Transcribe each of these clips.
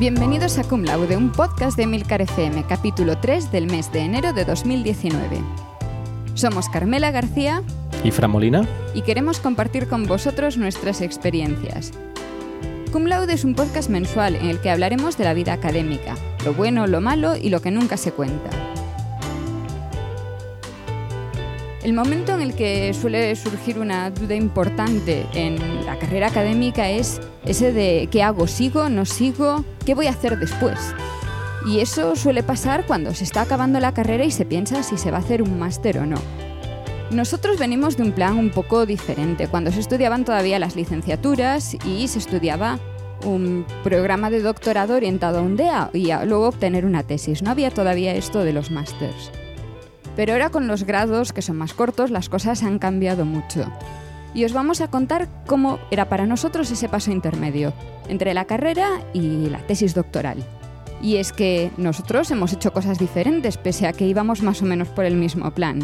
Bienvenidos a Cum Laude, un podcast de Milcar FM, capítulo 3 del mes de enero de 2019. Somos Carmela García y Fran Molina y queremos compartir con vosotros nuestras experiencias. Cum Laude es un podcast mensual en el que hablaremos de la vida académica, lo bueno, lo malo y lo que nunca se cuenta. El momento en el que suele surgir una duda importante en la carrera académica es ese de ¿qué hago? ¿Sigo? ¿No sigo? ¿Qué voy a hacer después? Y eso suele pasar cuando se está acabando la carrera y se piensa si se va a hacer un máster o no. Nosotros venimos de un plan un poco diferente, cuando se estudiaban todavía las licenciaturas y se estudiaba un programa de doctorado orientado a un DEA y luego obtener una tesis. No había todavía esto de los másters. Pero ahora con los grados, que son más cortos, las cosas han cambiado mucho. Y os vamos a contar cómo era para nosotros ese paso intermedio entre la carrera y la tesis doctoral. Y es que nosotros hemos hecho cosas diferentes, pese a que íbamos más o menos por el mismo plan.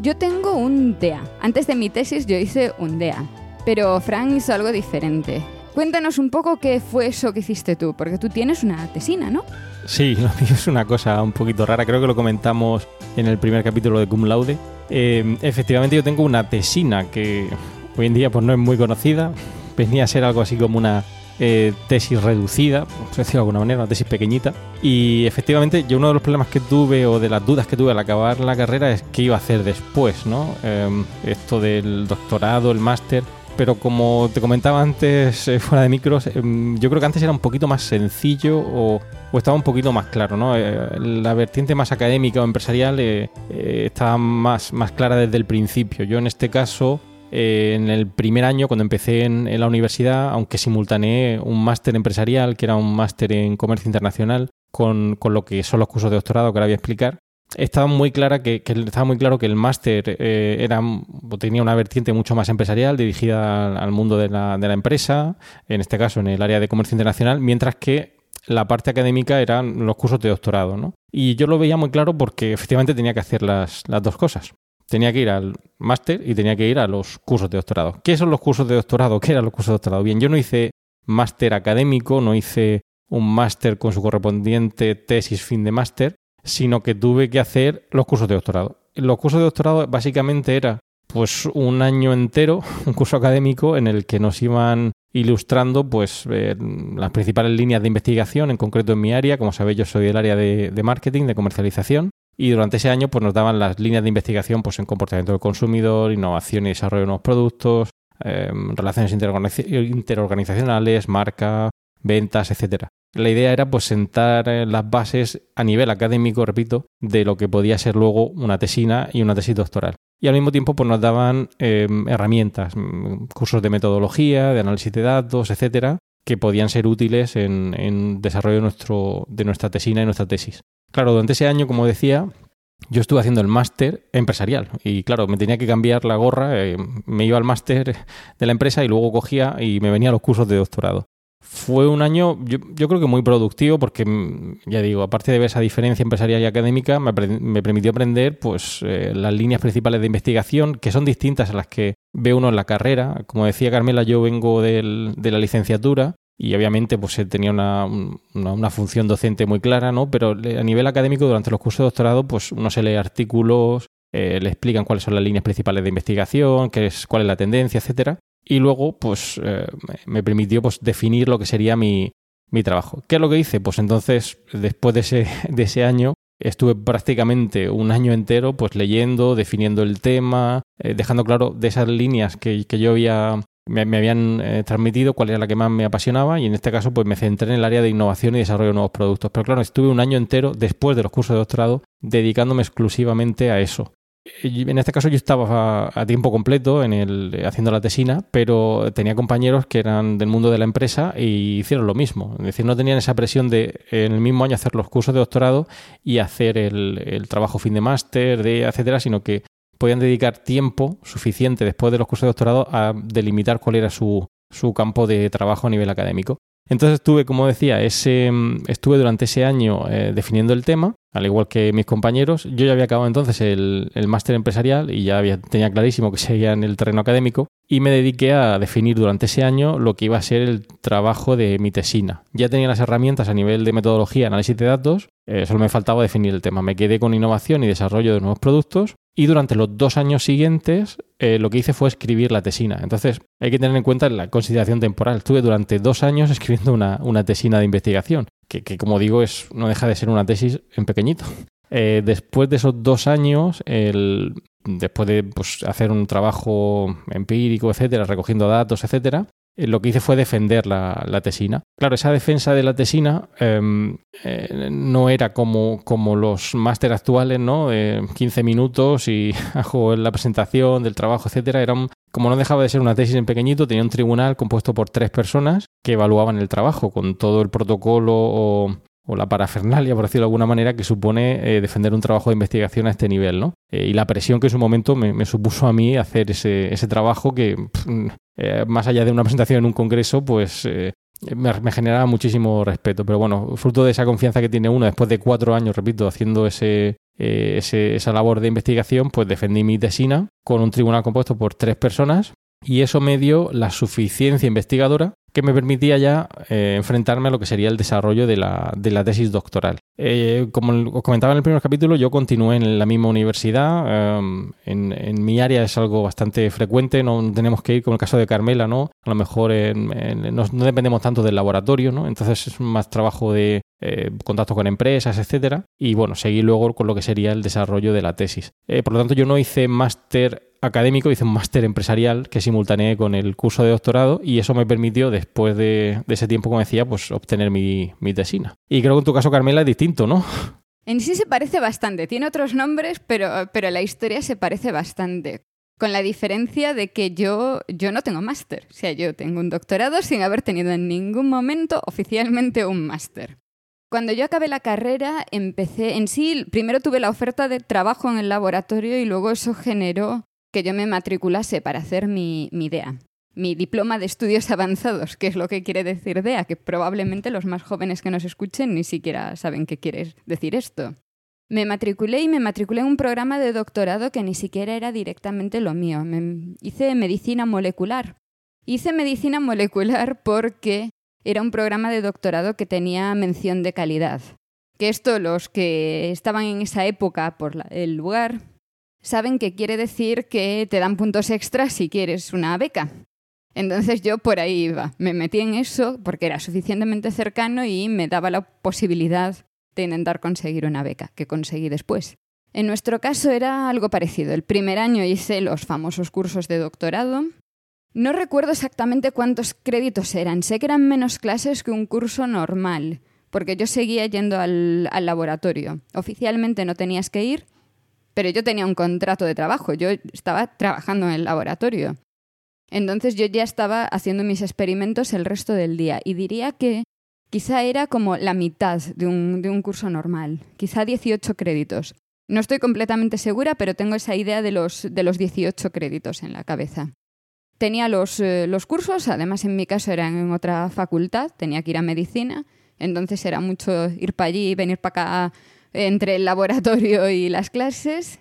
Yo tengo un DEA. Antes de mi tesis yo hice un DEA. Pero Frank hizo algo diferente. Cuéntanos un poco qué fue eso que hiciste tú, porque tú tienes una tesina, ¿no? Sí, es una cosa un poquito rara. Creo que lo comentamos en el primer capítulo de Cum Laude. Eh, efectivamente, yo tengo una tesina que hoy en día pues, no es muy conocida. Venía a ser algo así como una eh, tesis reducida, por decirlo de alguna manera, una tesis pequeñita. Y efectivamente, yo uno de los problemas que tuve o de las dudas que tuve al acabar la carrera es qué iba a hacer después, ¿no? Eh, esto del doctorado, el máster pero como te comentaba antes eh, fuera de micros, em, yo creo que antes era un poquito más sencillo o, estaba un poquito más claro, ¿no? Eh, la vertiente más académica o empresarial eh, estaba más, más clara desde el principio. Yo en este caso, en el primer año, cuando empecé en, en la universidad, aunque simultaneé un máster empresarial, que era un máster en comercio internacional, con, con, lo que son los cursos de doctorado que ahora voy a explicar, estaba muy clara que, estaba muy claro que el máster eh, era tenía una vertiente mucho más empresarial dirigida al, mundo de la, empresa en este caso en el área de comercio internacional mientras que la parte académica eran los cursos de doctorado ¿no? y yo lo veía muy claro porque efectivamente tenía que hacer las, las dos cosas tenía que ir al máster y tenía que ir a los cursos de doctorado ¿qué son los cursos de doctorado? ¿qué eran los cursos de doctorado? bien yo no hice máster académico no hice un máster con su correspondiente tesis fin de máster sino que tuve que hacer los cursos de doctorado. Los cursos de doctorado básicamente era pues un año entero, un curso académico en el que nos iban ilustrando pues las principales líneas de investigación, en concreto en mi área, como sabéis yo soy del área de, marketing, de comercialización, y durante ese año pues nos daban las líneas de investigación pues en comportamiento del consumidor, innovación y desarrollo de nuevos productos, eh, relaciones interorganizacionales, marca, ventas, etcétera. La idea era pues sentar eh, las bases a nivel académico, repito, de lo que podía ser luego una tesina y una tesis doctoral. Y al mismo tiempo pues nos daban em, herramientas, mm, cursos de metodología, de análisis de datos, etcétera, que podían ser útiles en, desarrollo de, nuestro, de nuestra tesina y nuestra tesis. Claro, durante ese año, como decía, yo estuve haciendo el máster empresarial y claro, me tenía que cambiar la gorra, eh, me iba al máster de la empresa y luego cogía y me venía a los cursos de doctorado. Fue un año, yo, creo que muy productivo, porque, mm, ya digo, aparte de ver esa diferencia empresarial y académica, me, permitió aprender pues, eh, las líneas principales de investigación, que son distintas a las que ve uno en la carrera. Como decía Carmela, yo vengo de la licenciatura y obviamente pues tenía una, una, función docente muy clara, ¿no? Pero a nivel académico, durante los cursos de doctorado, pues uno se lee artículos, eh, le explican cuáles son las líneas principales de investigación, qué es, cuál es la tendencia, etcétera y luego pues eh, me permitió pues definir lo que sería mi, mi trabajo. ¿Qué es lo que hice? Pues entonces, después de ese, de ese año, estuve prácticamente un año entero pues leyendo, definiendo el tema, eh, dejando claro de esas líneas que, que yo había me, habían eh, transmitido cuál era la que más me apasionaba y en este caso pues me centré en el área de innovación y desarrollo de nuevos productos. Pero claro, estuve un año entero después de los cursos de doctorado dedicándome exclusivamente a eso en este caso yo estaba a, tiempo completo en el, haciendo la tesina, pero tenía compañeros que eran del mundo de la empresa y hicieron lo mismo. Es decir, no tenían esa presión de en el mismo año hacer los cursos de doctorado y hacer el, trabajo fin de máster, de etcétera, sino que podían dedicar tiempo suficiente después de los cursos de doctorado a delimitar cuál era su, su campo de trabajo a nivel académico. Entonces estuve, como decía, ese, mm, estuve durante ese año eh, definiendo el tema, al igual que mis compañeros. Yo ya había acabado entonces el, el máster empresarial y ya había, tenía clarísimo que seguía en el terreno académico y me dediqué a definir durante ese año lo que iba a ser el trabajo de mi tesina. Ya tenía las herramientas a nivel de metodología, análisis de datos, eh, solo me faltaba definir el tema. Me quedé con innovación y desarrollo de nuevos productos y durante los dos años siguientes eh, lo que hice fue escribir la tesina. Entonces hay que tener en cuenta la consideración temporal. Estuve durante dos años escribiendo una, una tesina de investigación, que, que, como digo es, no deja de ser una tesis en pequeñito. Eh, después de esos dos años, el, después de pues, hacer un trabajo empírico, etcétera, recogiendo datos, etcétera, lo que hice fue defender la, la, tesina. Claro, esa defensa de la tesina eh, eh, no era como, como los máster actuales, ¿no? Eh, 15 minutos y hago la presentación del trabajo, etcétera. Era un, como no dejaba de ser una tesis en pequeñito, tenía un tribunal compuesto por tres personas que evaluaban el trabajo con todo el protocolo o, o la parafernalia, por decirlo de alguna manera, que supone eh, defender un trabajo de investigación a este nivel, ¿no? Eh, y la presión que en su momento me, supuso a mí hacer ese, ese trabajo que, eh, más allá de una presentación en un congreso, pues me, me, generaba muchísimo respeto. Pero bueno, fruto de esa confianza que tiene uno después de cuatro años, repito, haciendo ese, ese, esa labor de investigación, pues defendí mi tesina con un tribunal compuesto por tres personas y eso me dio la suficiencia investigadora que me permitía ya eh, enfrentarme a lo que sería el desarrollo de la, de la tesis doctoral. Eh, como os comentaba en el primer capítulo, yo continué en la misma universidad. Eh, en, en, mi área es algo bastante frecuente, no tenemos que ir, como el caso de Carmela, ¿no? A lo mejor en, en, no, no, dependemos tanto del laboratorio, ¿no? Entonces es más trabajo de eh, contacto con empresas, etcétera. Y bueno, seguí luego con lo que sería el desarrollo de la tesis. Eh, por lo tanto, yo no hice máster académico, hice un máster empresarial que simultaneé con el curso de doctorado y eso me permitió, después de, ese tiempo, como decía, pues obtener mi, mi, tesina. Y creo que en tu caso, Carmela, es distinto, ¿no? En sí se parece bastante, tiene otros nombres, pero, pero la historia se parece bastante. Con la diferencia de que yo, yo no tengo máster. O sea, yo tengo un doctorado sin haber tenido en ningún momento oficialmente un máster. Cuando yo acabé la carrera, empecé en sí, primero tuve la oferta de trabajo en el laboratorio y luego eso generó que yo me matriculase para hacer mi, mi DEA, mi diploma de estudios avanzados, que es lo que quiere decir DEA, que probablemente los más jóvenes que nos escuchen ni siquiera saben qué quiere decir esto. Me matriculé y me matriculé en un programa de doctorado que ni siquiera era directamente lo mío. Me hice medicina molecular. Hice medicina molecular porque era un programa de doctorado que tenía mención de calidad. Que esto los que estaban en esa época por el lugar saben que quiere decir que te dan puntos extras si quieres una beca. Entonces yo por ahí iba, me metí en eso porque era suficientemente cercano y me daba la posibilidad de intentar conseguir una beca, que conseguí después. En nuestro caso era algo parecido. El primer año hice los famosos cursos de doctorado. No recuerdo exactamente cuántos créditos eran, sé que eran menos clases que un curso normal, porque yo seguía yendo al, laboratorio. Oficialmente no tenías que ir, pero yo tenía un contrato de trabajo, yo estaba trabajando en el laboratorio. Entonces yo ya estaba haciendo mis experimentos el resto del día y diría que quizá era como la mitad de un, de un curso normal, quizá 18 créditos. No estoy completamente segura, pero tengo esa idea de los, de los 18 créditos en la cabeza. Tenía los, eh, los cursos, además en mi caso eran en otra facultad, tenía que ir a medicina, entonces era mucho ir para allí, venir para acá entre el laboratorio y las clases.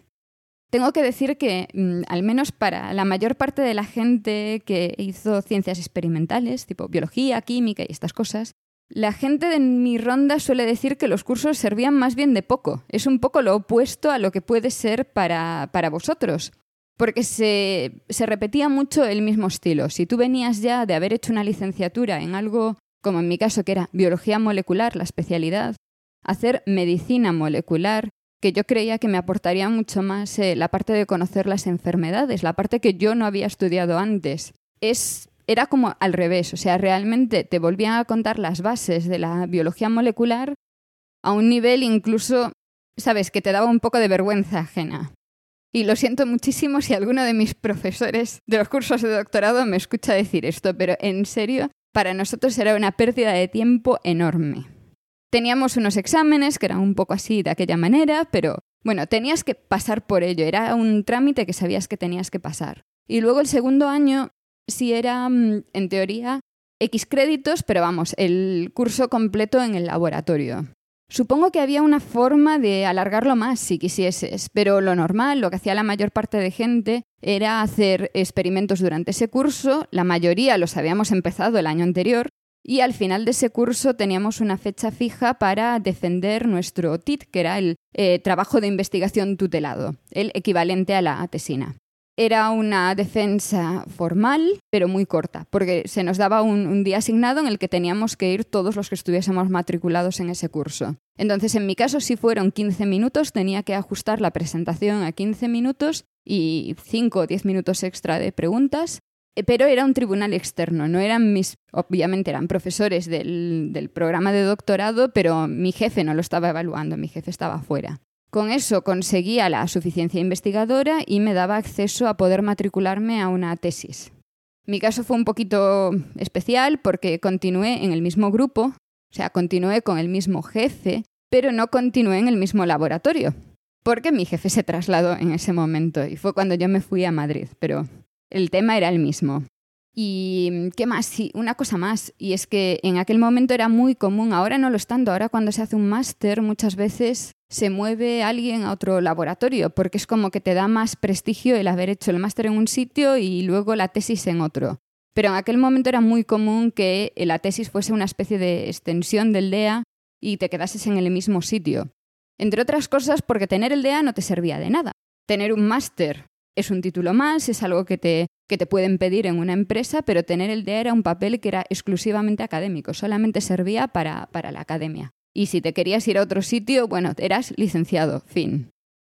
Tengo que decir que, mm, al menos para la mayor parte de la gente que hizo ciencias experimentales, tipo biología, química y estas cosas, la gente de mi ronda suele decir que los cursos servían más bien de poco. Es un poco lo opuesto a lo que puede ser para, para vosotros. Porque se, se repetía mucho el mismo estilo. Si tú venías ya de haber hecho una licenciatura en algo, como en mi caso, que era biología molecular, la especialidad, hacer medicina molecular, que yo creía que me aportaría mucho más eh, la parte de conocer las enfermedades, la parte que yo no había estudiado antes. Es, era como al revés, o sea, realmente te volvían a contar las bases de la biología molecular a un nivel incluso, sabes, que te daba un poco de vergüenza ajena. Y lo siento muchísimo si alguno de mis profesores de los cursos de doctorado me escucha decir esto, pero en serio, para nosotros era una pérdida de tiempo enorme. Teníamos unos exámenes que eran un poco así de aquella manera, pero bueno, tenías que pasar por ello, era un trámite que sabías que tenías que pasar. Y luego el segundo año sí era, mm, en teoría, X créditos, pero vamos, el curso completo en el laboratorio. Supongo que había una forma de alargarlo más si quisieses, pero lo normal, lo que hacía la mayor parte de gente, era hacer experimentos durante ese curso, la mayoría los habíamos empezado el año anterior, y al final de ese curso teníamos una fecha fija para defender nuestro TIT, que era el eh, trabajo de investigación tutelado, el equivalente a la tesina. Era una defensa formal, pero muy corta, porque se nos daba un, día asignado en el que teníamos que ir todos los que estuviésemos matriculados en ese curso. Entonces, en mi caso, si fueron 15 minutos, tenía que ajustar la presentación a 15 minutos y 5 o 10 minutos extra de preguntas, eh, pero era un tribunal externo, no eran mis, obviamente eran profesores del, del programa de doctorado, pero mi jefe no lo estaba evaluando, mi jefe estaba fuera. Con eso conseguía la suficiencia investigadora y me daba acceso a poder matricularme a una tesis. Mi caso fue un poquito especial porque continué en el mismo grupo, o sea, continué con el mismo jefe, pero no continué en el mismo laboratorio, porque mi jefe se trasladó en ese momento y fue cuando yo me fui a Madrid, pero el tema era el mismo. Y mm, qué más, sí, una cosa más, y es que en aquel momento era muy común, ahora no lo es tanto, ahora cuando se hace un máster muchas veces se mueve alguien a otro laboratorio, porque es como que te da más prestigio el haber hecho el máster en un sitio y luego la tesis en otro. Pero en aquel momento era muy común que la tesis fuese una especie de extensión del DEA y te quedases en el mismo sitio. Entre otras cosas porque tener el DEA no te servía de nada. Tener un máster es un título más, es algo que te, que te pueden pedir en una empresa, pero tener el DEA era un papel que era exclusivamente académico, solamente servía para, para la academia. Y si te querías ir a otro sitio, bueno, eras licenciado, fin.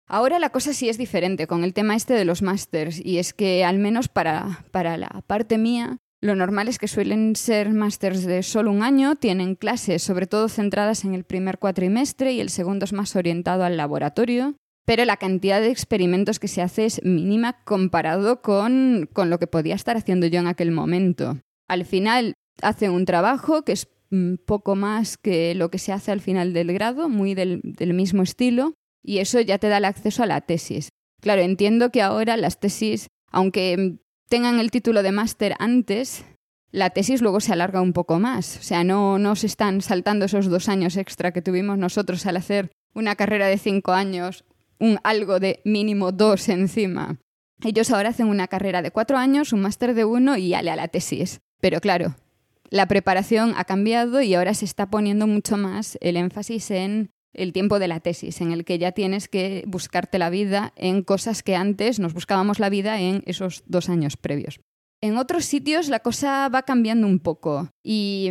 Ahora la cosa sí es diferente con el tema este de los másters, y es que al menos para, para la parte mía, lo normal es que suelen ser másters de solo un año, tienen clases sobre todo centradas en el primer cuatrimestre y el segundo es más orientado al laboratorio pero la cantidad de experimentos que se hace es mínima comparado con, lo que podía estar haciendo yo en aquel momento. Al final hace un trabajo que es un poco más que lo que se hace al final del grado, muy del, del mismo estilo, y eso ya te da el acceso a la tesis. Claro, entiendo que ahora las tesis, aunque tengan el título de máster antes, la tesis luego se alarga un poco más. O sea, no, no se están saltando esos dos años extra que tuvimos nosotros al hacer una carrera de cinco años un algo de mínimo dos encima. Ellos ahora hacen una carrera de cuatro años, un máster de uno y ale a la tesis. Pero claro, la preparación ha cambiado y ahora se está poniendo mucho más el énfasis en el tiempo de la tesis, en el que ya tienes que buscarte la vida en cosas que antes nos buscábamos la vida en esos dos años previos. En otros sitios la cosa va cambiando un poco y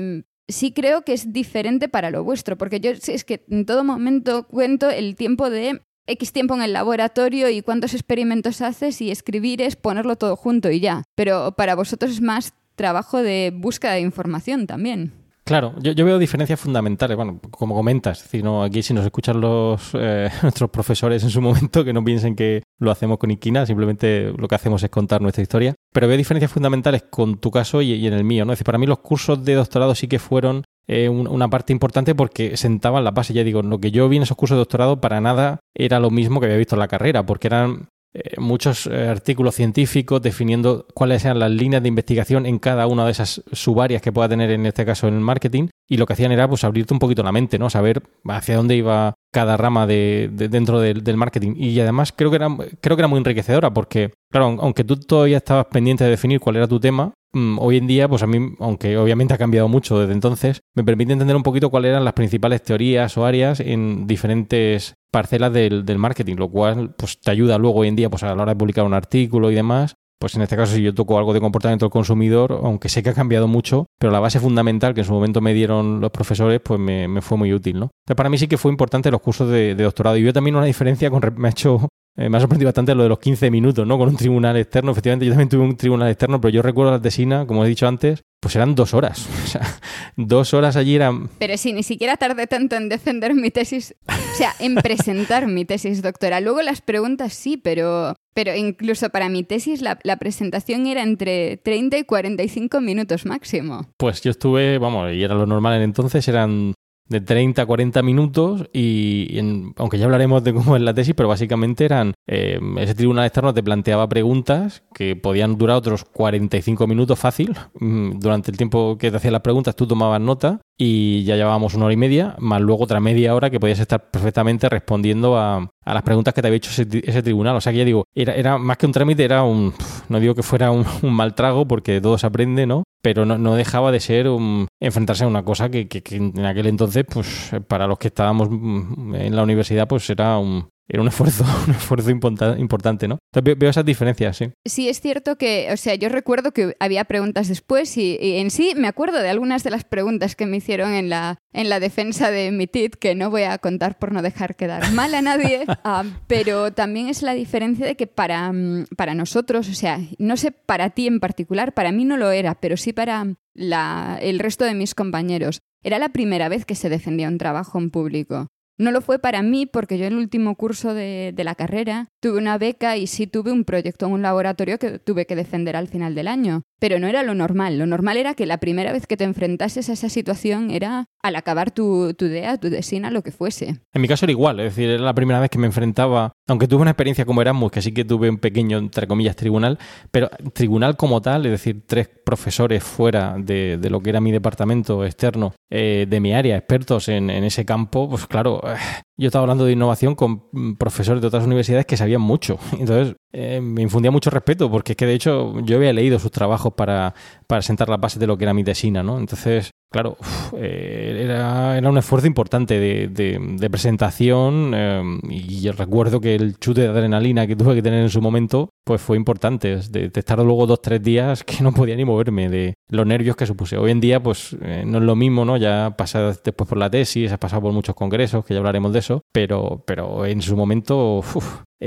sí creo que es diferente para lo vuestro, porque yo es que en todo momento cuento el tiempo de X tiempo en el laboratorio y cuántos experimentos haces y escribir es ponerlo todo junto y ya. Pero para vosotros es más trabajo de búsqueda de información también. Claro, yo, veo diferencias fundamentales, bueno, como comentas, no, aquí si nos escuchan los eh, nuestros profesores en su momento, que no piensen que lo hacemos con Iquina, simplemente lo que hacemos es contar nuestra historia, pero veo diferencias fundamentales con tu caso y, en el mío, ¿no? Es decir, para mí los cursos de doctorado sí que fueron eh, una parte importante porque sentaban la base, ya digo, lo que yo vi en esos cursos de doctorado para nada era lo mismo que había visto en la carrera, porque eran eh, muchos eh, artículos científicos definiendo cuáles eran las líneas de investigación en cada una de esas subáreas que pueda tener en este caso en el marketing y lo que hacían era pues abrirte un poquito la mente, ¿no? Saber hacia dónde iba cada rama de, dentro del, marketing y además creo que era creo que era muy enriquecedora porque claro, aunque tú todavía estabas pendiente de definir cuál era tu tema, hoy en día pues a mí, aunque obviamente ha cambiado mucho desde entonces, me permite entender un poquito cuáles eran las principales teorías o áreas en diferentes parcelas del, marketing, lo cual pues te ayuda luego hoy en día pues a la hora de publicar un artículo y demás. Pues en este caso, si yo toco algo de comportamiento del consumidor, aunque sé que ha cambiado mucho, pero la base fundamental que en su momento me dieron los profesores, pues me, me fue muy útil, ¿no? Entonces, para mí sí que fue importante los cursos de, de doctorado. Y yo también una diferencia con me ha hecho eh, me ha sorprendido bastante lo de los 15 minutos, ¿no? Con un tribunal externo. Efectivamente, yo también tuve un tribunal externo, pero yo recuerdo la tesina, como he dicho antes, pues eran dos horas. O sea, dos horas allí eran... Pero sí, ni siquiera tardé tanto en defender mi tesis, o sea, en presentar mi tesis doctoral. Luego las preguntas sí, pero, pero incluso para mi tesis la, la, presentación era entre 30 y 45 minutos máximo. Pues yo estuve, vamos, y era lo normal en entonces, eran de 30 a 40 minutos y, aunque ya hablaremos de cómo es la tesis, pero básicamente eran, eh, ese tribunal externo te planteaba preguntas que podían durar otros 45 minutos fácil. Mm, durante el tiempo que te hacían las preguntas tú tomabas nota y ya llevábamos una hora y media, más luego otra media hora que podías estar perfectamente respondiendo a, las preguntas que te había hecho ese, tribunal. O sea que ya digo, era, era más que un trámite, era un, no digo que fuera un, mal trago porque todo se aprende, ¿no? Pero no, dejaba de ser un, enfrentarse a una cosa que, que, que en aquel entonces, pues para los que estábamos en la universidad, pues era un, era un esfuerzo, un esfuerzo importante, ¿no? Entonces veo esas diferencias, sí. Sí, es cierto que, o sea, yo recuerdo que había preguntas después y, en sí me acuerdo de algunas de las preguntas que me hicieron en la, en la defensa de mi TIT, que no voy a contar por no dejar quedar mal a nadie, ah, pero también es la diferencia de que para, mm, para nosotros, o sea, no sé para ti en particular, para mí no lo era, pero sí para la, el resto de mis compañeros. Era la primera vez que se defendía un trabajo en público. No lo fue para mí porque yo en el último curso de, la carrera tuve una beca y sí tuve un proyecto en un laboratorio que tuve que defender al final del año. Pero no era lo normal. Lo normal era que la primera vez que te enfrentases a esa situación era al acabar tu, tu idea, tu desina, lo que fuese. En mi caso era igual. Es decir, era la primera vez que me enfrentaba, aunque tuve una experiencia como Erasmus, que sí que tuve un pequeño, entre comillas, tribunal, pero tribunal como tal, es decir, tres profesores fuera de, lo que era mi departamento externo, eh, de mi área, expertos en, en ese campo, pues claro, uh, yo estaba hablando de innovación con profesores de otras universidades que sabían mucho. Entonces, eh, me infundía mucho respeto, porque es que de hecho yo había leído sus trabajos para, para sentar las bases de lo que era mi tesina, ¿no? Entonces, claro, eh, era, era, un esfuerzo importante de, de, presentación eh, y recuerdo que el chute de adrenalina que tuve que tener en su momento pues fue importante, de, estar luego dos, tres días que no podía ni moverme, de los nervios que supuse. Hoy en día pues eh, no es lo mismo, ¿no? Ya pasado después por la tesis, has pasado por muchos congresos, que ya hablaremos de eso, pero, pero en su momento,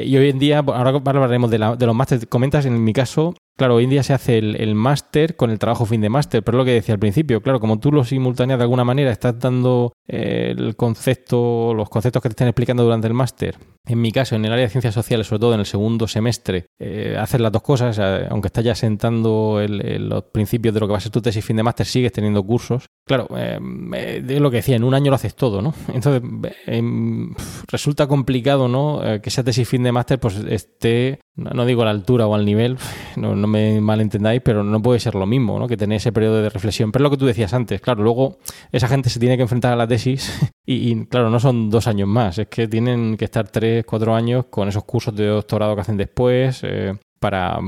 y hoy en día, ahora hablaremos de, de los másteres, comentas en mi caso, Claro, hoy en día se hace el, máster con el trabajo fin de máster, pero es lo que decía al principio, claro, como tú lo simultaneas de alguna manera, estás dando eh, el concepto, los conceptos que te están explicando durante el máster. En mi caso, en el área de ciencias sociales, sobre todo en el segundo semestre, eh, hacer las dos cosas, aunque estás ya sentando los principios de lo que va a ser tu tesis fin de máster, sigues teniendo cursos. Claro, eh, es lo que decía, en un año lo haces todo, ¿no? Entonces, em, resulta complicado, ¿no? que esa tesis fin máster pues esté, no, digo a la altura o al nivel, no no me malentendáis, pero no puede ser lo mismo, ¿no? Que tener ese periodo de reflexión. Pero es lo que tú decías antes, claro, luego esa gente se tiene que enfrentar a la tesis y, claro, no son dos años más, es que tienen que estar tres, cuatro años con esos cursos de doctorado que hacen después eh, para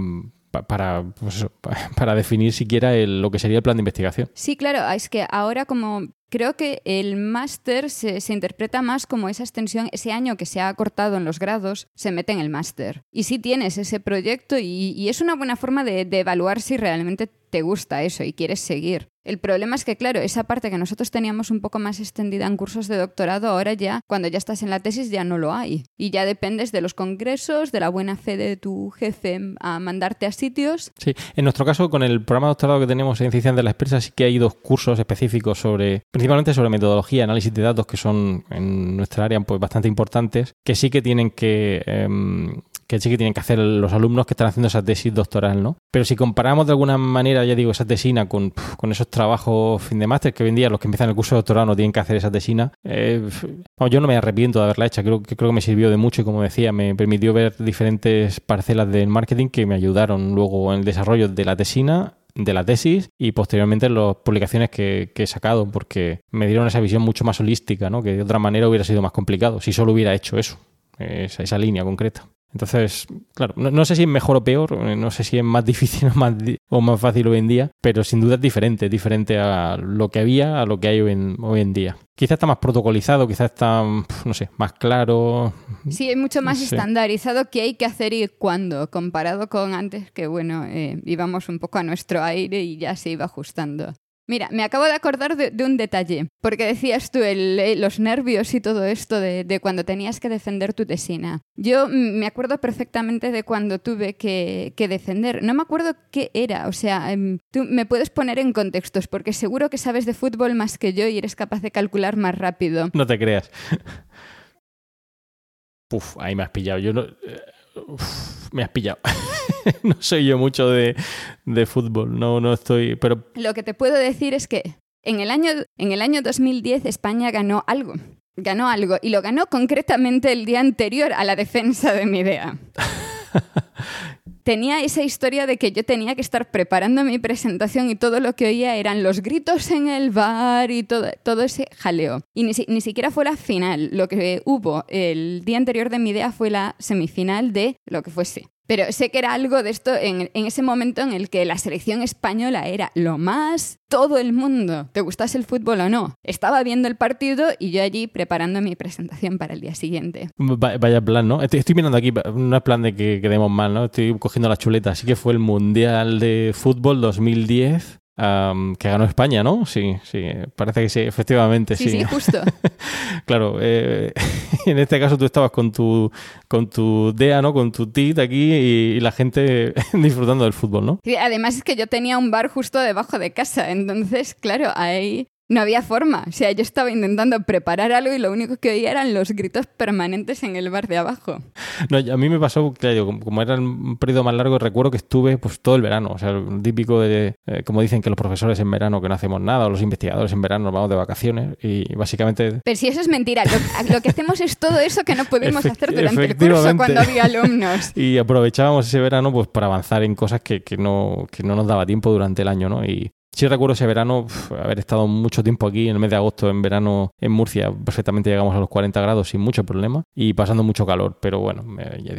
para, pues para definir siquiera lo que sería el plan de investigación. Sí, claro, es que ahora como Creo que el máster se, interpreta más como esa extensión, ese año que se ha cortado en los grados, se mete en el máster. Y sí tienes ese proyecto y, es una buena forma de, de evaluar si realmente te gusta eso y quieres seguir. El problema es que, claro, esa parte que nosotros teníamos un poco más extendida en cursos de doctorado, ahora ya, cuando ya estás en la tesis, ya no lo hay. Y ya dependes de los congresos, de la buena fe de tu jefe a mandarte a sitios. Sí, en nuestro caso, con el programa de doctorado que tenemos en Ciencias de la Expresa, sí que hay dos cursos específicos sobre, principalmente sobre metodología, análisis de datos, que son en nuestra área pues, bastante importantes, que sí que tienen que em, que sí que tienen que hacer los alumnos que están haciendo esa tesis doctoral, ¿no? Pero si comparamos de alguna manera, ya digo, esa tesina con, con esos trabajos fin de máster, que hoy en día los que empiezan el curso de no tienen que hacer esa tesina, eh, yo no me arrepiento de haberla hecha, creo, que creo que me sirvió de mucho y como decía, me permitió ver diferentes parcelas del marketing que me ayudaron luego en el desarrollo de la tesina de la tesis y posteriormente en las publicaciones que, he sacado, porque me dieron esa visión mucho más holística, ¿no? que de otra manera hubiera sido más complicado si solo hubiera hecho eso, esa línea concreta. Entonces, claro, no, sé si es mejor o peor, eh, no sé si es más difícil o más, o más fácil hoy en día, pero sin duda es diferente, diferente a lo que había, a lo que hay hoy en, hoy en día. Quizás está más protocolizado, quizás está, no sé, más claro. Sí, es mucho más estandarizado qué hay que hacer y cuándo, comparado con antes que, bueno, eh, íbamos un poco a nuestro aire y ya se iba ajustando. Mira, me acabo de acordar de, un detalle, porque decías tú el, los nervios y todo esto de, cuando tenías que defender tu tesina. Yo me acuerdo perfectamente de cuando tuve que, defender. No me acuerdo qué era, o sea, em, tú me puedes poner en contextos, porque seguro que sabes de fútbol más que yo y eres capaz de calcular más rápido. No te creas. Uf, ahí me has pillado. Yo no... Me has pillado. no soy yo mucho de, fútbol, no, no estoy. Pero... Lo que te puedo decir es que En el año, en el año 2010 España ganó algo. Ganó algo y lo ganó concretamente el día anterior a la defensa de mi idea. tenía esa historia de que yo tenía que estar preparando mi presentación y todo lo que oía eran los gritos en el bar y todo, todo ese jaleo. Y ni, ni siquiera fue la final. Lo que hubo el día anterior de mi idea fue la semifinal de lo que fuese. Pero sé que era algo de esto en, ese momento en el que la selección española era lo más todo el mundo, te gustase el fútbol o no. Estaba viendo el partido y yo allí preparando mi presentación para el día siguiente. Vaya plan, ¿no? Estoy, mirando aquí, no es plan de que quedemos mal, ¿no? Estoy cogiendo la chuleta. Así que fue el Mundial de Fútbol 2010 que ganó España, ¿no? Sí, sí, parece que sí, efectivamente, sí. Sí, justo. claro, eh, en este caso tú estabas con tu, con tu DEA, ¿no? Con tu TIT aquí y, la gente disfrutando del fútbol, ¿no? Sí, además es que yo tenía un bar justo debajo de casa, entonces, claro, ahí no había forma. O sea, yo estaba intentando preparar algo y lo único que oía eran los gritos permanentes en el bar de abajo. No, a mí me pasó, claro, como, era un periodo más largo, recuerdo que estuve pues todo el verano. O sea, el típico de, eh, como dicen que los profesores en verano que no hacemos nada, o los investigadores en verano nos vamos de vacaciones y básicamente... Pero si eso es mentira, lo, que hacemos es todo eso que no pudimos hacer durante el curso cuando había alumnos. y aprovechábamos ese verano pues para avanzar en cosas que, que, no, que no nos daba tiempo durante el año, ¿no? Y, Sí recuerdo ese verano, haber estado mucho tiempo aquí, en el mes de agosto, en verano en Murcia, perfectamente llegamos a los 40 grados sin mucho problema y pasando mucho calor. Pero bueno,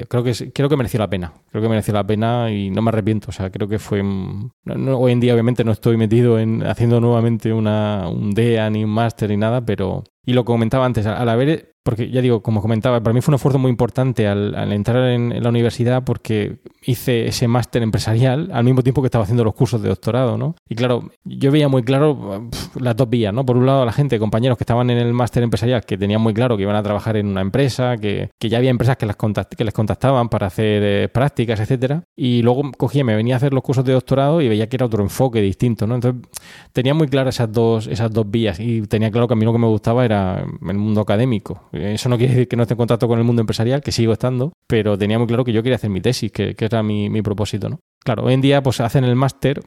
creo que, creo que mereció la pena. Creo que mereció la pena y no me arrepiento. O sea, creo que fue... hoy en día obviamente no estoy metido en haciendo nuevamente una, un DEA ni un máster ni nada, pero... Y lo comentaba antes, al haber porque ya digo, como comentaba, para mí fue un esfuerzo muy importante al, entrar en, la universidad porque hice ese máster empresarial al mismo tiempo que estaba haciendo los cursos de doctorado, ¿no? Y claro, yo veía muy claro las dos vías, ¿no? Por un lado, la gente, compañeros que estaban en el máster empresarial, que tenían muy claro que iban a trabajar en una empresa, que, ya había empresas que, las que les contactaban para hacer eh, prácticas, etcétera. Y luego cogía, me venía a hacer los cursos de doctorado y veía que era otro enfoque distinto, ¿no? Entonces, tenía muy claras esas dos, esas dos vías y tenía claro que a mí lo que me gustaba era el mundo académico eso no quiere decir que no esté en contacto con el mundo empresarial, que sigo estando, pero tenía muy claro que yo quería hacer mi tesis, que, era mi, mi propósito, ¿no? Claro, hoy en día pues hacen el máster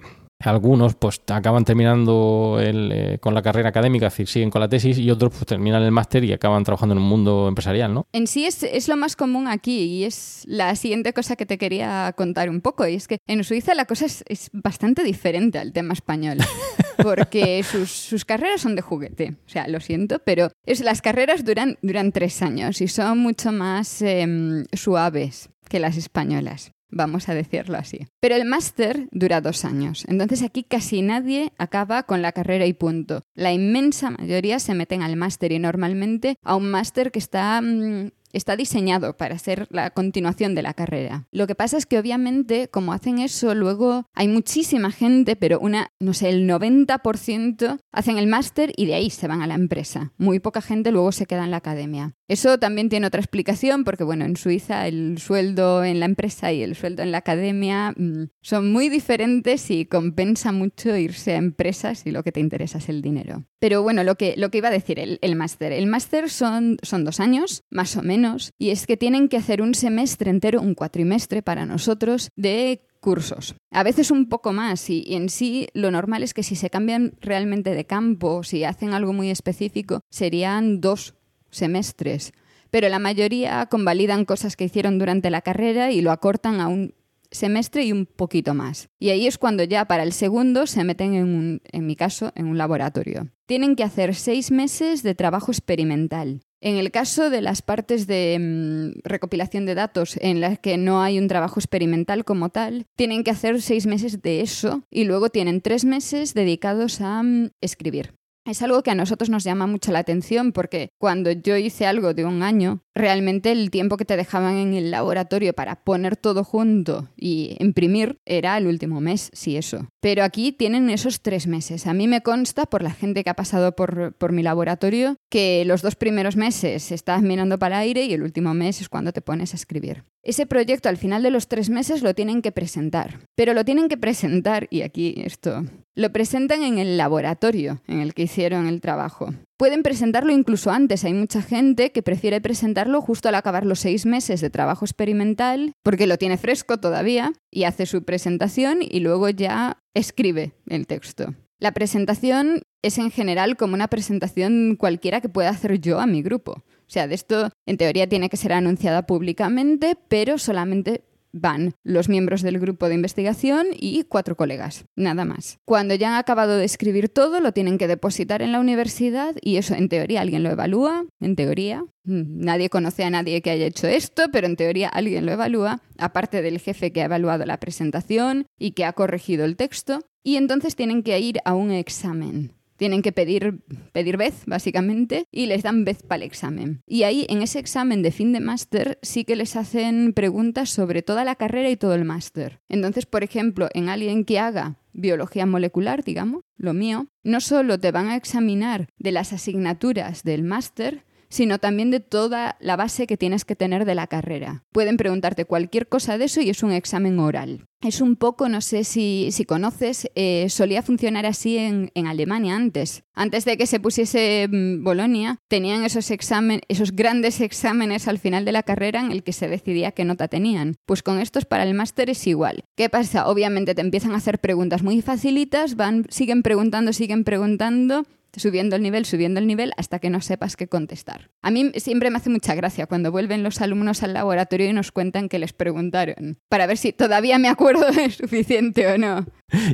algunos pues acaban terminando eh, con la carrera académica, es decir, siguen con la tesis y otros pues terminan el máster y acaban trabajando en un mundo empresarial, ¿no? En sí es, es, lo más común aquí y es la siguiente cosa que te quería contar un poco y es que en Suiza la cosa es, es bastante diferente al tema español porque sus, sus, carreras son de juguete, o sea, lo siento, pero es, las carreras duran, duran tres años y son mucho más em, suaves que las españolas vamos a decirlo así. Pero el máster dura dos años, entonces aquí casi nadie acaba con la carrera y punto. La inmensa mayoría se meten al máster y normalmente a un máster que está mm, está diseñado para ser la continuación de la carrera. Lo que pasa es que obviamente como hacen eso, luego hay muchísima gente, pero una, no sé, el 90% hacen el máster y de ahí se van a la empresa. Muy poca gente luego se queda en la academia. Eso también tiene otra explicación porque, bueno, en Suiza el sueldo en la empresa y el sueldo en la academia mm, son muy diferentes y compensa mucho irse a empresas y lo que te interesa es el dinero. Pero bueno, lo que, lo que iba a decir, el, el máster. El máster son, son dos años, más o menos, y es que tienen que hacer un semestre entero, un cuatrimestre para nosotros, de cursos. A veces un poco más y, y, en sí lo normal es que si se cambian realmente de campo, si hacen algo muy específico, serían dos semestres, pero la mayoría convalidan cosas que hicieron durante la carrera y lo acortan a un semestre y un poquito más. Y ahí es cuando ya para el segundo se meten en, un, en mi caso, en un laboratorio. Tienen que hacer seis meses de trabajo experimental. En el caso de las partes de mm, recopilación de datos en las que no hay un trabajo experimental como tal, tienen que hacer seis meses de eso y luego tienen tres meses dedicados a mm, escribir. Es algo que a nosotros nos llama mucho la atención porque cuando yo hice algo de un año, realmente el tiempo que te dejaban en el laboratorio para poner todo junto y imprimir era el último mes, si eso. Pero aquí tienen esos tres meses. A mí me consta, por la gente que ha pasado por, por mi laboratorio, que los dos primeros meses estás mirando para el aire y el último mes es cuando te pones a escribir. Ese proyecto al final de los tres meses lo tienen que presentar. Pero lo tienen que presentar, y aquí esto, lo presentan en el laboratorio en el que hicieron el trabajo. Pueden presentarlo incluso antes. Hay mucha gente que prefiere presentarlo justo al acabar los seis meses de trabajo experimental, porque lo tiene fresco todavía, y hace su presentación y luego ya escribe el texto. La presentación es en general como una presentación cualquiera que pueda hacer yo a mi grupo. O sea, de esto en teoría tiene que ser anunciada públicamente, pero solamente van los miembros del grupo de investigación y cuatro colegas, nada más. Cuando ya han acabado de escribir todo, lo tienen que depositar en la universidad y eso en teoría alguien lo evalúa, en teoría. Mm, nadie conoce a nadie que haya hecho esto, pero en teoría alguien lo evalúa, aparte del jefe que ha evaluado la presentación y que ha corregido el texto, y entonces tienen que ir a un examen tienen que pedir, pedir vez, básicamente, y les dan vez para el examen. Y ahí, en ese examen de fin de máster, sí que les hacen preguntas sobre toda la carrera y todo el máster. Entonces, por ejemplo, en alguien que haga biología molecular, digamos, lo mío, no solo te van a examinar de las asignaturas del máster, sino también de toda la base que tienes que tener de la carrera. Pueden preguntarte cualquier cosa de eso y es un examen oral. Es un poco, no sé si, si conoces, eh, solía funcionar así en, en, Alemania antes. Antes de que se pusiese mm, Bolonia, tenían esos, examen, esos grandes exámenes al final de la carrera en el que se decidía qué nota tenían. Pues con estos para el máster es igual. ¿Qué pasa? Obviamente te empiezan a hacer preguntas muy facilitas, van, siguen preguntando, siguen preguntando subiendo el nivel, subiendo el nivel, hasta que no sepas qué contestar. A mí siempre me hace mucha gracia cuando vuelven los alumnos al laboratorio y nos cuentan que les preguntaron, para ver si todavía me acuerdo de suficiente o no.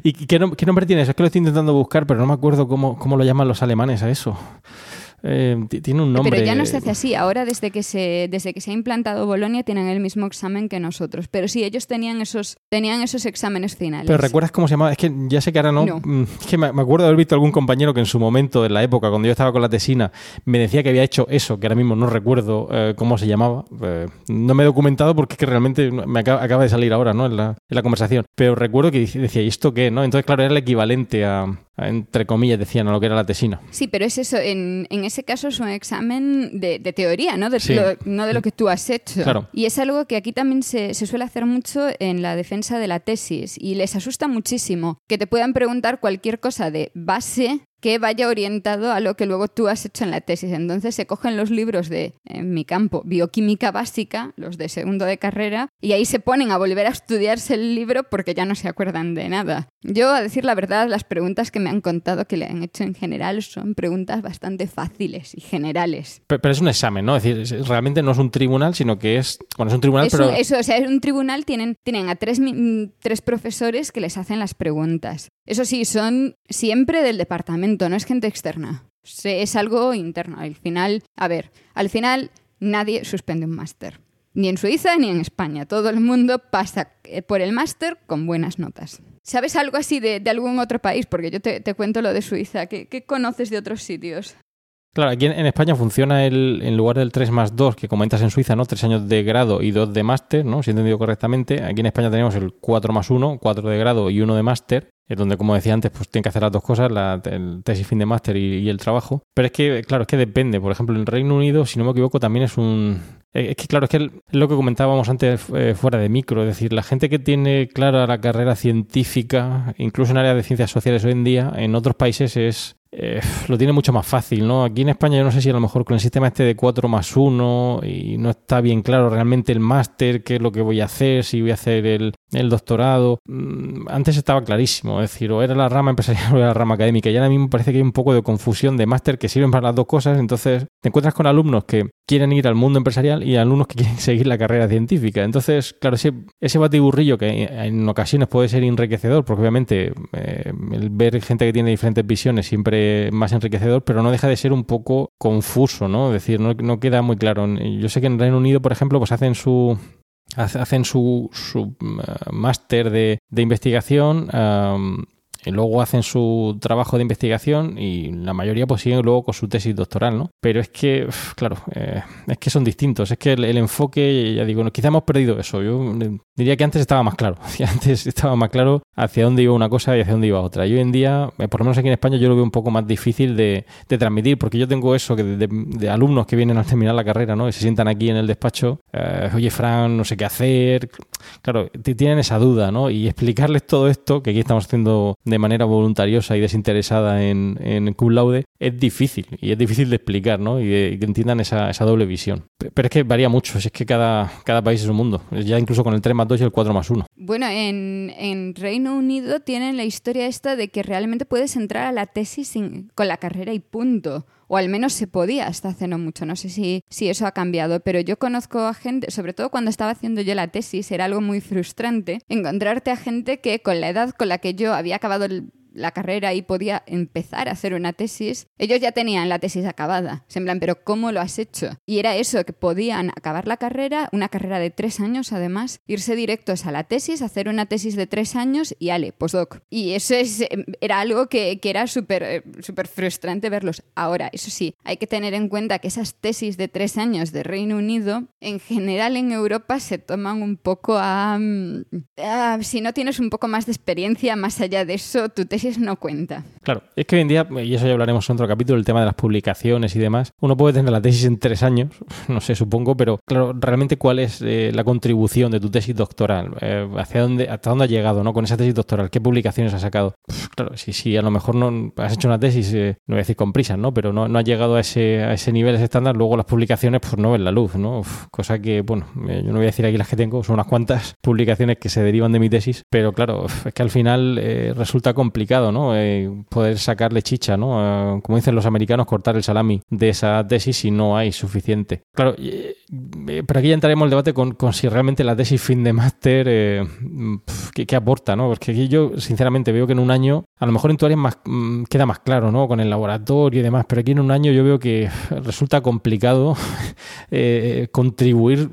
¿Y qué, nombre tienes? Es que lo estoy intentando buscar, pero no me acuerdo cómo, cómo lo llaman los alemanes a eso. Eh, tiene un nombre. Pero ya no se hace así. Ahora, desde que se, desde que se ha implantado Bolonia, tienen el mismo examen que nosotros. Pero sí, ellos tenían esos, tenían esos exámenes finales. Pero ¿recuerdas cómo se llamaba? Es que ya sé que ahora no. Mm, es que me acuerdo de haber visto algún compañero que en su momento, en la época, cuando yo estaba con la tesina, me decía que había hecho eso, que ahora mismo no recuerdo eh, cómo se llamaba. Eh, no me he documentado porque es que realmente me acaba, de salir ahora, ¿no? En la, en la conversación. Pero recuerdo que decía, ¿y esto qué? ¿no? Entonces, claro, era el equivalente a, entre comillas, decían a lo que era la tesina. Sí, pero es eso. En, en ese caso es un examen de, teoría, ¿no? De lo, no de lo que tú has hecho. Claro. Y es algo que aquí también se, se, suele hacer mucho en la defensa de la tesis y les asusta muchísimo que te puedan preguntar cualquier cosa de base que vaya orientado a lo que luego tú has hecho en la tesis. Entonces se cogen los libros de, en mi campo, bioquímica básica, los de segundo de carrera, y ahí se ponen a volver a estudiarse el libro porque ya no se acuerdan de nada. Yo, a decir la verdad, las preguntas que me han contado que le han hecho en general son preguntas bastante fáciles y generales. Pero, es un examen, ¿no? Es decir, realmente no es un tribunal, sino que es... Bueno, es un tribunal, pero... eso, o sea, es un tribunal, tienen, tienen a tres, tres profesores que les hacen las preguntas. Eso sí, son siempre del departamento, no es gente externa. Es algo interno. Al final, a ver, al final nadie suspende un máster. Ni en Suiza ni en España. Todo el mundo pasa eh, por el máster con buenas notas. ¿Sabes algo así de, algún otro país? Porque yo te, cuento lo de Suiza. ¿Qué, ¿Qué, conoces de otros sitios? Claro, aquí en, España funciona el, en lugar del 3 más 2 que comentas en Suiza, ¿no? Tres años de grado y dos de máster, ¿no? Si he entendido correctamente. Aquí en España tenemos el 4 más 1, 4 de grado y uno de máster. Es donde, como decía antes, pues tienen que hacer las dos cosas, la, el tesis fin de máster y, el trabajo. Pero es que, claro, es que depende. Por ejemplo, en Reino Unido, si no me equivoco, también es un... Es que, claro, es que lo que comentábamos antes eh, fuera de micro. Es decir, la gente que tiene clara la carrera científica, incluso en áreas de ciencias sociales hoy en día, en otros países es eh, lo tiene mucho más fácil, ¿no? Aquí en España yo no sé si a lo mejor con el sistema este de 4 más 1 y no está bien claro realmente el máster, qué es lo que voy a hacer, si voy a hacer el, el doctorado. Mm, antes estaba clarísimo, es decir, o era la rama empresarial o era la rama académica. Y ahora mismo parece que hay un poco de confusión de máster que sirven para las dos cosas. Entonces te encuentras con alumnos que quieren ir al mundo empresarial y alumnos que quieren seguir la carrera científica. Entonces, claro, ese, ese batiburrillo que en ocasiones puede ser enriquecedor, porque obviamente eh, el ver gente que tiene diferentes visiones siempre más enriquecedor, pero no deja de ser un poco confuso, ¿no? Es decir, no, no queda muy claro. Yo sé que en Reino Unido, por ejemplo, pues hacen su hacen su, su uh, máster de, de, investigación luego hacen su trabajo de investigación y la mayoría pues siguen luego con su tesis doctoral, ¿no? Pero es que, claro, eh, es que son distintos, es que el, enfoque, ya digo, quizá hemos perdido eso, yo diría que antes estaba más claro, antes estaba más claro hacia dónde iba una cosa y hacia dónde iba otra. Y hoy en día, eh, por lo menos aquí en España, yo lo veo un poco más difícil de, transmitir, porque yo tengo eso que de, alumnos que vienen a terminar la carrera, ¿no? Y se sientan aquí en el despacho, eh, oye, Fran, no sé qué hacer. Claro, tienen esa duda, ¿no? Y explicarles todo esto, que aquí estamos haciendo de de manera voluntariosa y desinteresada en, en cum laude, es difícil. Y es difícil de explicar, ¿no? Y, que entiendan esa, esa, doble visión. Pero es que varía mucho, es que cada, cada país es un mundo. Ya incluso con el 3 más 2 y el 4 más 1. Bueno, en, en Reino Unido tienen la historia esta de que realmente puedes entrar a la tesis con la carrera y punto o al menos se podía hasta hace no mucho. No sé si, si eso ha cambiado, pero yo conozco a gente, sobre todo cuando estaba haciendo yo la tesis, era algo muy frustrante encontrarte a gente que con la edad con la que yo había acabado el la carrera y podía empezar a hacer una tesis, ellos ya tenían la tesis acabada. Se en plan, pero ¿cómo lo has hecho? Y era eso, que podían acabar la carrera, una carrera de tres años además, irse directos a la tesis, hacer una tesis de tres años y ale, postdoc. Y eso es, era algo que, que era súper eh, frustrante verlos. Ahora, eso sí, hay que tener en cuenta que esas tesis de tres años de Reino Unido, en general en Europa se toman un poco a... Mm, a si no tienes un poco más de experiencia más allá de eso, tu tesis no cuenta. Claro, es que hoy en día, y eso ya hablaremos en otro capítulo, el tema de las publicaciones y demás, uno puede tener la tesis en tres años, no sé, supongo, pero claro, realmente cuál es eh, la contribución de tu tesis doctoral, eh, hacia dónde, hasta dónde has llegado, ¿no? Con esa tesis doctoral, qué publicaciones has sacado. claro, si, si a lo mejor no has hecho una tesis, eh, no voy a decir con prisas, ¿no? Pero no, no has llegado a ese, a ese nivel, ese estándar, luego las publicaciones pues no ven la luz, ¿no? cosa que, bueno, yo no voy a decir aquí las que tengo, son unas cuantas publicaciones que se derivan de mi tesis, pero claro, es que al final resulta complicado ¿no? Eh, poder sacarle chicha, ¿no? Eh, como dicen los americanos, cortar el salami de esa tesis si no hay suficiente. Claro, eh, pero aquí ya entraremos en el debate con, si realmente la tesis fin de máster, ¿qué, aporta, ¿no? Porque aquí yo, sinceramente, veo que en un año, a lo mejor en tu área más, mm, queda más claro, ¿no? Con el laboratorio y demás, pero aquí en un año yo veo que resulta complicado contribuir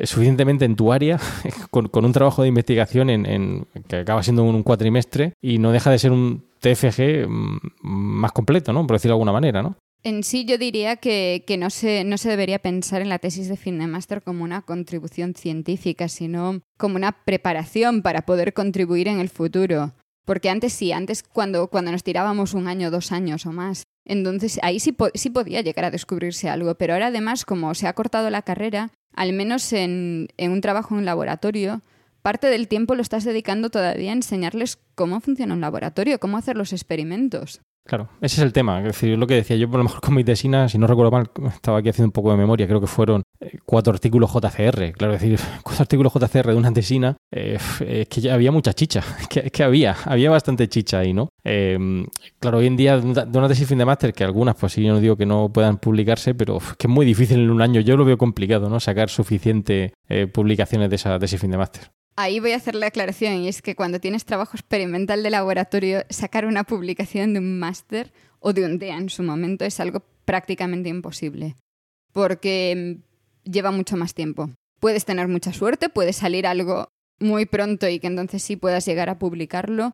suficientemente en tu área con, un trabajo de investigación en, que acaba siendo un cuatrimestre y no deja de ser un TFG mm, más completo, ¿no? Por decirlo de alguna manera, ¿no? En sí yo diría que, no, se, no se debería pensar en la tesis de fin de máster como una contribución científica, sino como una preparación para poder contribuir en el futuro. Porque antes sí, antes cuando, cuando nos tirábamos un año, dos años o más, entonces ahí sí, sí podía llegar a descubrirse algo, pero ahora además como se ha cortado la carrera, al menos en, en un trabajo en laboratorio, parte del tiempo lo estás dedicando todavía a enseñarles cómo funciona un laboratorio, cómo hacer los experimentos. Claro, ese es el tema. Es decir, lo que decía yo, por lo mejor con mi tesina, si no recuerdo mal, estaba aquí haciendo un poco de memoria, creo que fueron eh, cuatro artículos JCR. Claro, es decir, cuatro artículos JCR de una tesina, eh, es que ya había mucha chicha. Es que, había, había bastante chicha ahí, ¿no? Eh, claro, hoy en día de una tesis fin de máster, que algunas, pues sí, yo no digo que no puedan publicarse, pero que es muy difícil en un año. Yo lo veo complicado, ¿no? Sacar suficiente publicaciones de esa tesis fin de máster. Ahí voy a hacer la aclaración y es que cuando tienes trabajo experimental de laboratorio, sacar una publicación de un máster o de un DEA en su momento es algo prácticamente imposible, porque mm, lleva mucho más tiempo. Puedes tener mucha suerte, puede salir algo muy pronto y que entonces sí puedas llegar a publicarlo,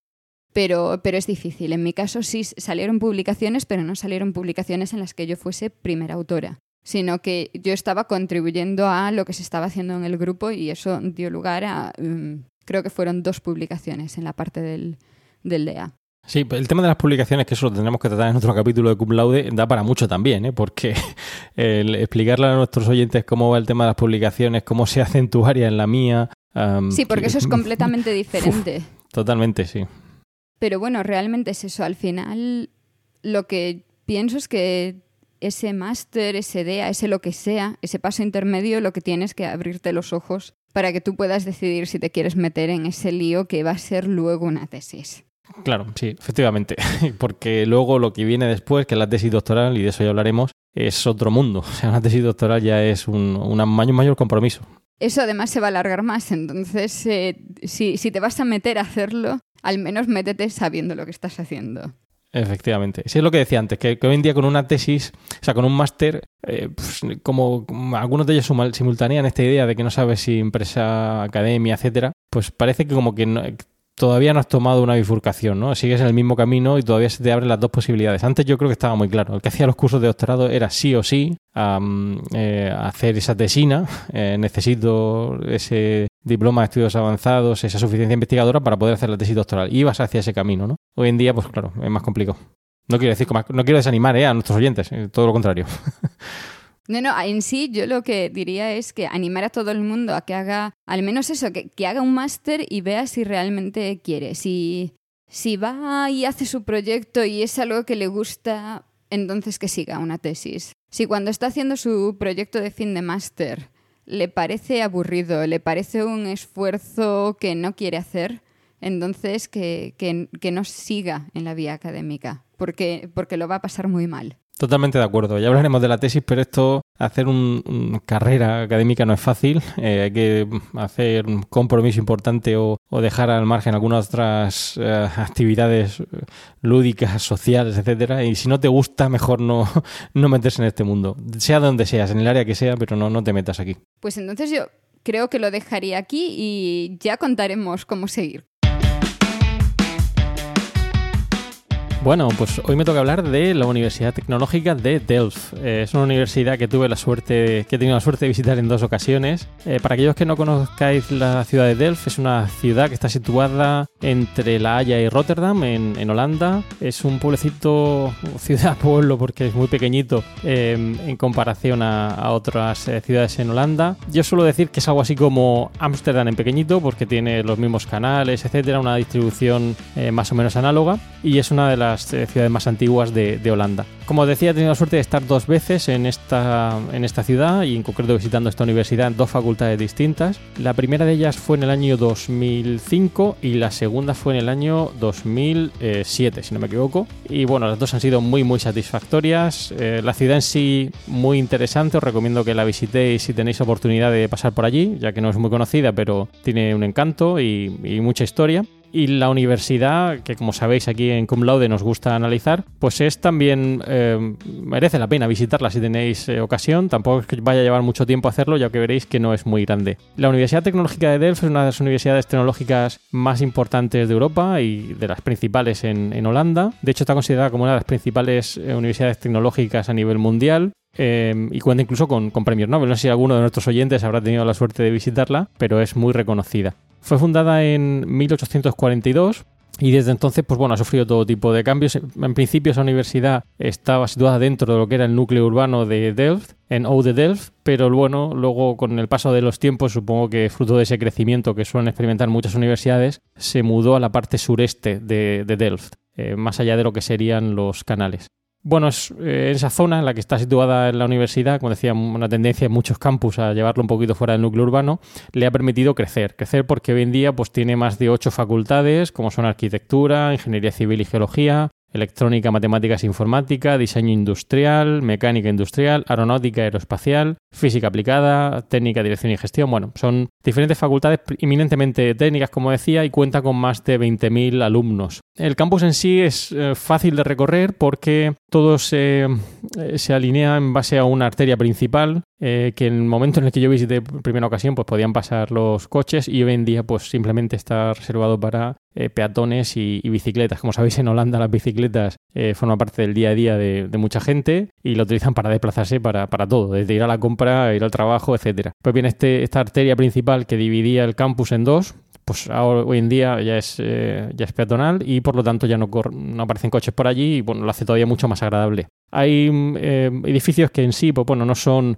pero, pero es difícil. En mi caso sí salieron publicaciones, pero no salieron publicaciones en las que yo fuese primera autora sino que yo estaba contribuyendo a lo que se estaba haciendo en el grupo y eso dio lugar a, mm, creo que fueron dos publicaciones en la parte del, del DEA. Sí, el tema de las publicaciones, que eso lo tendremos que tratar en otro capítulo de Cum Laude, da para mucho también, ¿eh? porque el explicarle a nuestros oyentes cómo va el tema de las publicaciones, cómo se hace en tu área, en la mía. sí, porque eso es completamente diferente. totalmente, sí. Pero bueno, realmente es eso. Al final, lo que pienso es que ese máster, ese DEA, ese lo que sea, ese paso intermedio, lo que tienes que abrirte los ojos para que tú puedas decidir si te quieres meter en ese lío que va a ser luego una tesis. Claro, sí, efectivamente, porque luego lo que viene después, que es la tesis doctoral, y de eso ya hablaremos, es otro mundo. O sea, una tesis doctoral ya es un, mayor, mayor compromiso. Eso además se va a alargar más, entonces eh, si, si te vas a meter a hacerlo, al menos métete sabiendo lo que estás haciendo. Efectivamente. Sí, es lo que decía antes, que, hoy en día con una tesis, o sea, con un máster, eh, pues, como, algunos de ellos simultanean esta idea de que no sabes si empresa, academia, etcétera, pues parece que como que no, todavía no has tomado una bifurcación, ¿no? Sigues en el mismo camino y todavía se te abren las dos posibilidades. Antes yo creo que estaba muy claro. El que hacía los cursos de doctorado era sí o sí eh, hacer esa tesina. Eh, necesito ese diploma de estudios avanzados, esa suficiencia investigadora para poder hacer la tesis doctoral. Y ibas hacia ese camino, ¿no? Hoy en día, pues claro, es más complicado. No quiero decir, no quiero desanimar ¿eh? a nuestros oyentes, todo lo contrario. No, no, en sí yo lo que diría es que animar a todo el mundo a que haga, al menos eso, que, haga un máster y vea si realmente quiere. Si, Si va y hace su proyecto y es algo que le gusta, entonces que siga una tesis. Si cuando está haciendo su proyecto de fin de máster le parece aburrido, le parece un esfuerzo que no quiere hacer, entonces que, que, no siga en la vía académica, porque, porque lo va a pasar muy mal. Totalmente de acuerdo. Ya hablaremos de la tesis, pero esto, hacer una carrera académica no es fácil. Eh, hay que hacer un compromiso importante o, dejar al margen algunas otras eh, actividades lúdicas, sociales, etcétera. Y si no te gusta, mejor no, no meterse en este mundo. Sea donde seas, en el área que sea, pero no, no te metas aquí. Pues entonces yo creo que lo dejaría aquí y ya contaremos cómo seguir. Bueno, pues hoy me toca hablar de la Universidad Tecnológica de Delft. Eh, es una universidad que tuve la suerte, que he tenido la suerte de visitar en dos ocasiones. Eh, para aquellos que no conozcáis la ciudad de Delft, es una ciudad que está situada entre La Haya y Rotterdam, en, Holanda. Es un pueblecito, ciudad-pueblo, porque es muy pequeñito em, en comparación a, otras eh, ciudades en Holanda. Yo suelo decir que es algo así como Ámsterdam en pequeñito, porque tiene los mismos canales, etcétera, una distribución más o menos análoga. Y es una de las eh, ciudades más antiguas de, Holanda. Como decía, he tenido la suerte de estar dos veces en esta, en esta ciudad y en concreto visitando esta universidad en dos facultades distintas. La primera de ellas fue en el año 2005 y la segunda fue en el año 2007, si no me equivoco. Y bueno, las dos han sido muy, muy satisfactorias. Eh, la ciudad en sí muy interesante, os recomiendo que la visitéis si tenéis oportunidad de pasar por allí, ya que no es muy conocida, pero tiene un encanto y, y mucha historia. Y la universidad, que como sabéis aquí en Cum Laude nos gusta analizar, pues es también, eh, merece la pena visitarla si tenéis eh, ocasión. Tampoco es que vaya a llevar mucho tiempo hacerlo, ya que veréis que no es muy grande. La Universidad Tecnológica de Delft es una de las universidades tecnológicas más importantes de Europa y de las principales en, Holanda. De hecho, está considerada como una de las principales eh, universidades tecnológicas a nivel mundial. Y cuenta incluso con, con, premios Nobel. No sé si alguno de nuestros oyentes habrá tenido la suerte de visitarla, pero es muy reconocida. Fue fundada en 1842 y desde entonces, pues bueno, ha sufrido todo tipo de cambios. En principio esa universidad estaba situada dentro de lo que era el núcleo urbano de Delft, en Oude Delft, pero bueno, luego con el paso de los tiempos, supongo que fruto de ese crecimiento que suelen experimentar muchas universidades, se mudó a la parte sureste de, Delft, eh, más allá de lo que serían los canales. Bueno, es eh, esa zona en la que está situada la universidad, como decía, una tendencia en muchos campus a llevarlo un poquito fuera del núcleo urbano, le ha permitido crecer. Crecer porque hoy en día pues, tiene más de ocho facultades, como son arquitectura, ingeniería civil y geología, electrónica, matemáticas, informática, diseño industrial, mecánica industrial, aeronáutica aeroespacial, física aplicada, técnica, dirección y gestión. Bueno, son diferentes facultades eminentemente técnicas, como decía, y cuenta con más de 20.000 alumnos. El campus en sí es eh, fácil de recorrer porque todo se, eh, se, alinea en base a una arteria principal eh, que en el momento en el que yo visité por primera ocasión pues podían pasar los coches y hoy en día pues simplemente está reservado para peatones y, bicicletas. Como sabéis en Holanda las bicicletas forman parte del día a día de, mucha gente y lo utilizan para desplazarse para, para, todo, desde ir a la compra, ir al trabajo, etcétera. Pues bien, este, esta arteria principal que dividía el campus en dos pues hoy en día ya es, eh, ya es peatonal y por lo tanto ya no, no aparecen coches por allí y bueno, lo hace todavía mucho más agradable. Hay eh, edificios que en sí pues, bueno, no son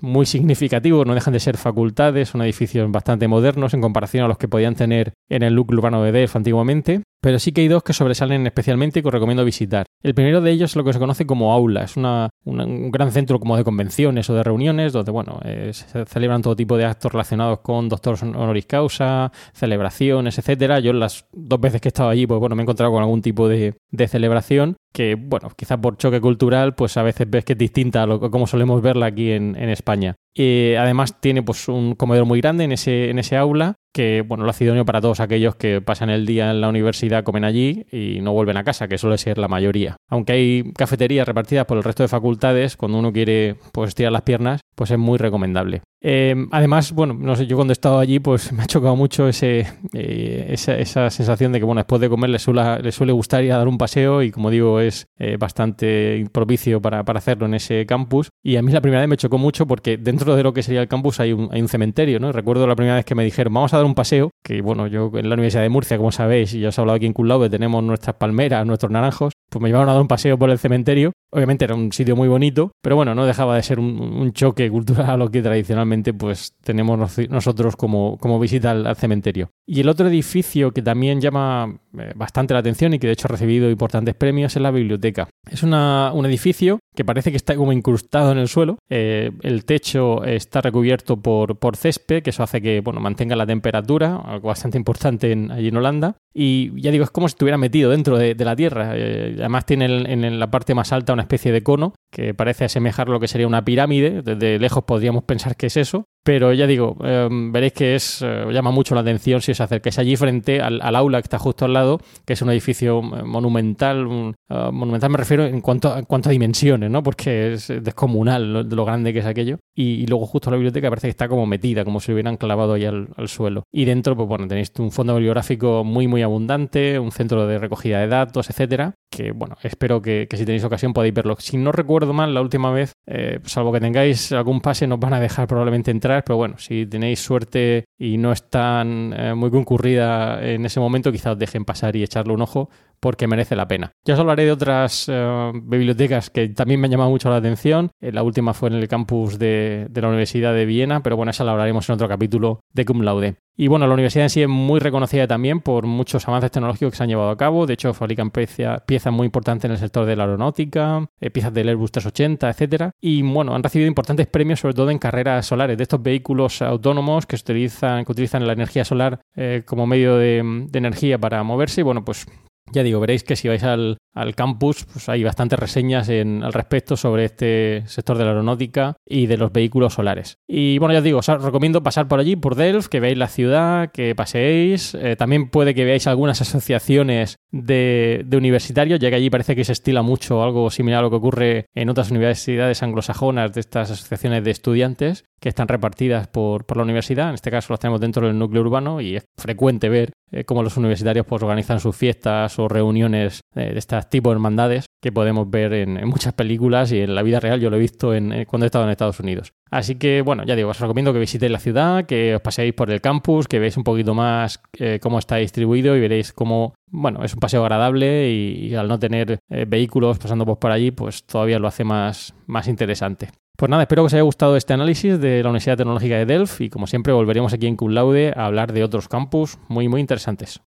muy significativos, no dejan de ser facultades, son edificios bastante modernos en comparación a los que podían tener en el núcleo urbano de DEF antiguamente, pero sí que hay dos que sobresalen especialmente y que os recomiendo visitar. El primero de ellos es lo que se conoce como aula, es una, un gran centro como de convenciones o de reuniones donde bueno, eh, se celebran todo tipo de actos relacionados con doctores honoris causa, celebraciones, etcétera. Yo las dos veces que he estado allí, pues bueno, me he encontrado con algún tipo de, de celebración que, bueno, quizás por choque cultural, pues a veces ves que es distinta a lo, como solemos verla aquí en, en España. Y además tiene pues un comedor muy grande en ese, en ese aula que bueno, lo hace idóneo para todos aquellos que pasan el día en la universidad, comen allí y no vuelven a casa, que suele ser la mayoría. Aunque hay cafeterías repartidas por el resto de facultades, cuando uno quiere pues estirar las piernas, pues es muy recomendable. Eh, además, bueno, no sé, yo cuando he estado allí, pues me ha chocado mucho ese, eh, esa, sensación de que, bueno, después de comer le suele, le suele gustar ir a dar un paseo y, como digo, es eh, bastante propicio para, para, hacerlo en ese campus. Y a mí la primera vez me chocó mucho porque dentro de lo que sería el campus hay un, hay un cementerio, ¿no? Recuerdo la primera vez que me dijeron, vamos a dar un paseo, que, bueno, yo en la Universidad de Murcia, como sabéis, y ya os he hablado aquí en Culaude, tenemos nuestras palmeras, nuestros naranjos, pues me llevaron a dar un paseo por el cementerio Obviamente era un sitio muy bonito, pero bueno, no dejaba de ser un, choque cultural a lo que tradicionalmente pues tenemos nosotros como, como visita al, cementerio. Y el otro edificio que también llama eh, bastante la atención y que de hecho ha recibido importantes premios es la biblioteca. Es una, un edificio que parece que está como incrustado en el suelo. Eh, el techo está recubierto por, por césped, que eso hace que bueno, mantenga la temperatura, algo bastante importante allí en Holanda. Y ya digo, es como si estuviera metido dentro de, la tierra. Eh, además tiene en, la parte más alta una especie de cono que parece asemejar lo que sería una pirámide. Desde lejos podríamos pensar que es eso. Pero ya digo, em, veréis que es eh, llama mucho la atención si os acercáis allí frente al, aula que está justo al lado, que es un edificio eh, monumental. monumental me refiero en cuanto, en cuanto a dimensiones, ¿no? Porque es descomunal lo, lo grande que es aquello. Y, luego justo la biblioteca parece que está como metida, como si hubieran clavado ahí al, al suelo. Y dentro, pues bueno, tenéis un fondo bibliográfico muy, muy abundante, un centro de recogida de datos, etcétera, que bueno, espero que, si tenéis ocasión podáis verlo. Si no recuerdo mal, la última vez, eh, salvo que tengáis algún pase, nos van a dejar probablemente entrar, pero bueno, si tenéis suerte y no es tan eh, muy concurrida en ese momento, quizás os dejen pasar y echarle un ojo, porque merece la pena. Ya os hablaré de otras eh, bibliotecas que también me han llamado mucho la atención. Eh, la última fue en el campus de, la Universidad de Viena, pero bueno, esa la hablaremos en otro capítulo de Cum Laude. Y bueno, la universidad en sí es muy reconocida también por muchos avances tecnológicos que se han llevado a cabo. De hecho, fabrican piezas muy importantes en el sector de la aeronáutica, eh, piezas del Airbus 380, etcétera. Y bueno, han recibido importantes premios, sobre todo en carreras solares, de estos vehículos autónomos que utilizan, que utilizan la energía solar como medio de energía para moverse. Y bueno, pues ya digo, veréis que si vais al, campus, pues hay bastantes reseñas en, al respecto sobre este sector de la aeronáutica y de los vehículos solares. Y bueno, ya os digo, os recomiendo pasar por allí, por Delft, que veáis la ciudad, que paseéis. Eh, también puede que veáis algunas asociaciones de, universitarios, ya que allí parece que se estila mucho algo similar a lo que ocurre en otras universidades anglosajonas de estas asociaciones de estudiantes que están repartidas por, la universidad. En este caso las tenemos dentro del núcleo urbano y es frecuente ver eh, cómo los universitarios pues, organizan sus fiestas o reuniones de este tipo de hermandades que podemos ver en, muchas películas y en la vida real yo lo he visto en, cuando he estado en Estados Unidos. Así que, bueno, ya digo, os recomiendo que visitéis la ciudad, que os paseéis por el campus, que veáis un poquito más eh, cómo está distribuido y veréis cómo, bueno, es un paseo agradable y, al no tener eh, vehículos pasando por allí, pues todavía lo hace más, más interesante. Pues nada, espero que os haya gustado este análisis de la Universidad Tecnológica de Delft y como siempre volveremos aquí en Cum Laude a hablar de otros campus muy muy interesantes.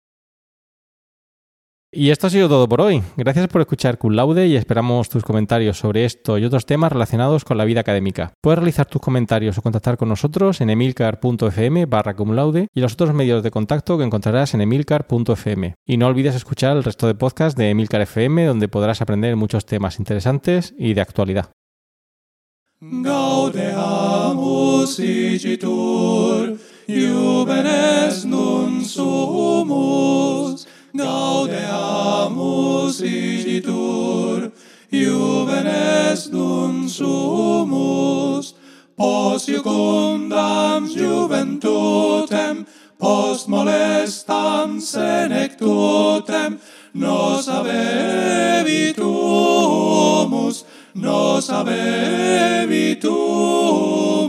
Y esto ha sido todo por hoy. Gracias por escuchar Cum Laude y esperamos tus comentarios sobre esto y otros temas relacionados con la vida académica. Puedes realizar tus comentarios o contactar con nosotros en emilcar.fm barra y los otros medios de contacto que encontrarás en emilcar.fm. Y no olvides escuchar el resto de podcasts de Emilcar FM donde podrás aprender muchos temas interesantes y de actualidad. gaudeamus igitur, juvenes nun sumus, pos iucundam juventutem, post molestam senectutem, nos avevitumus, nos habebitumus,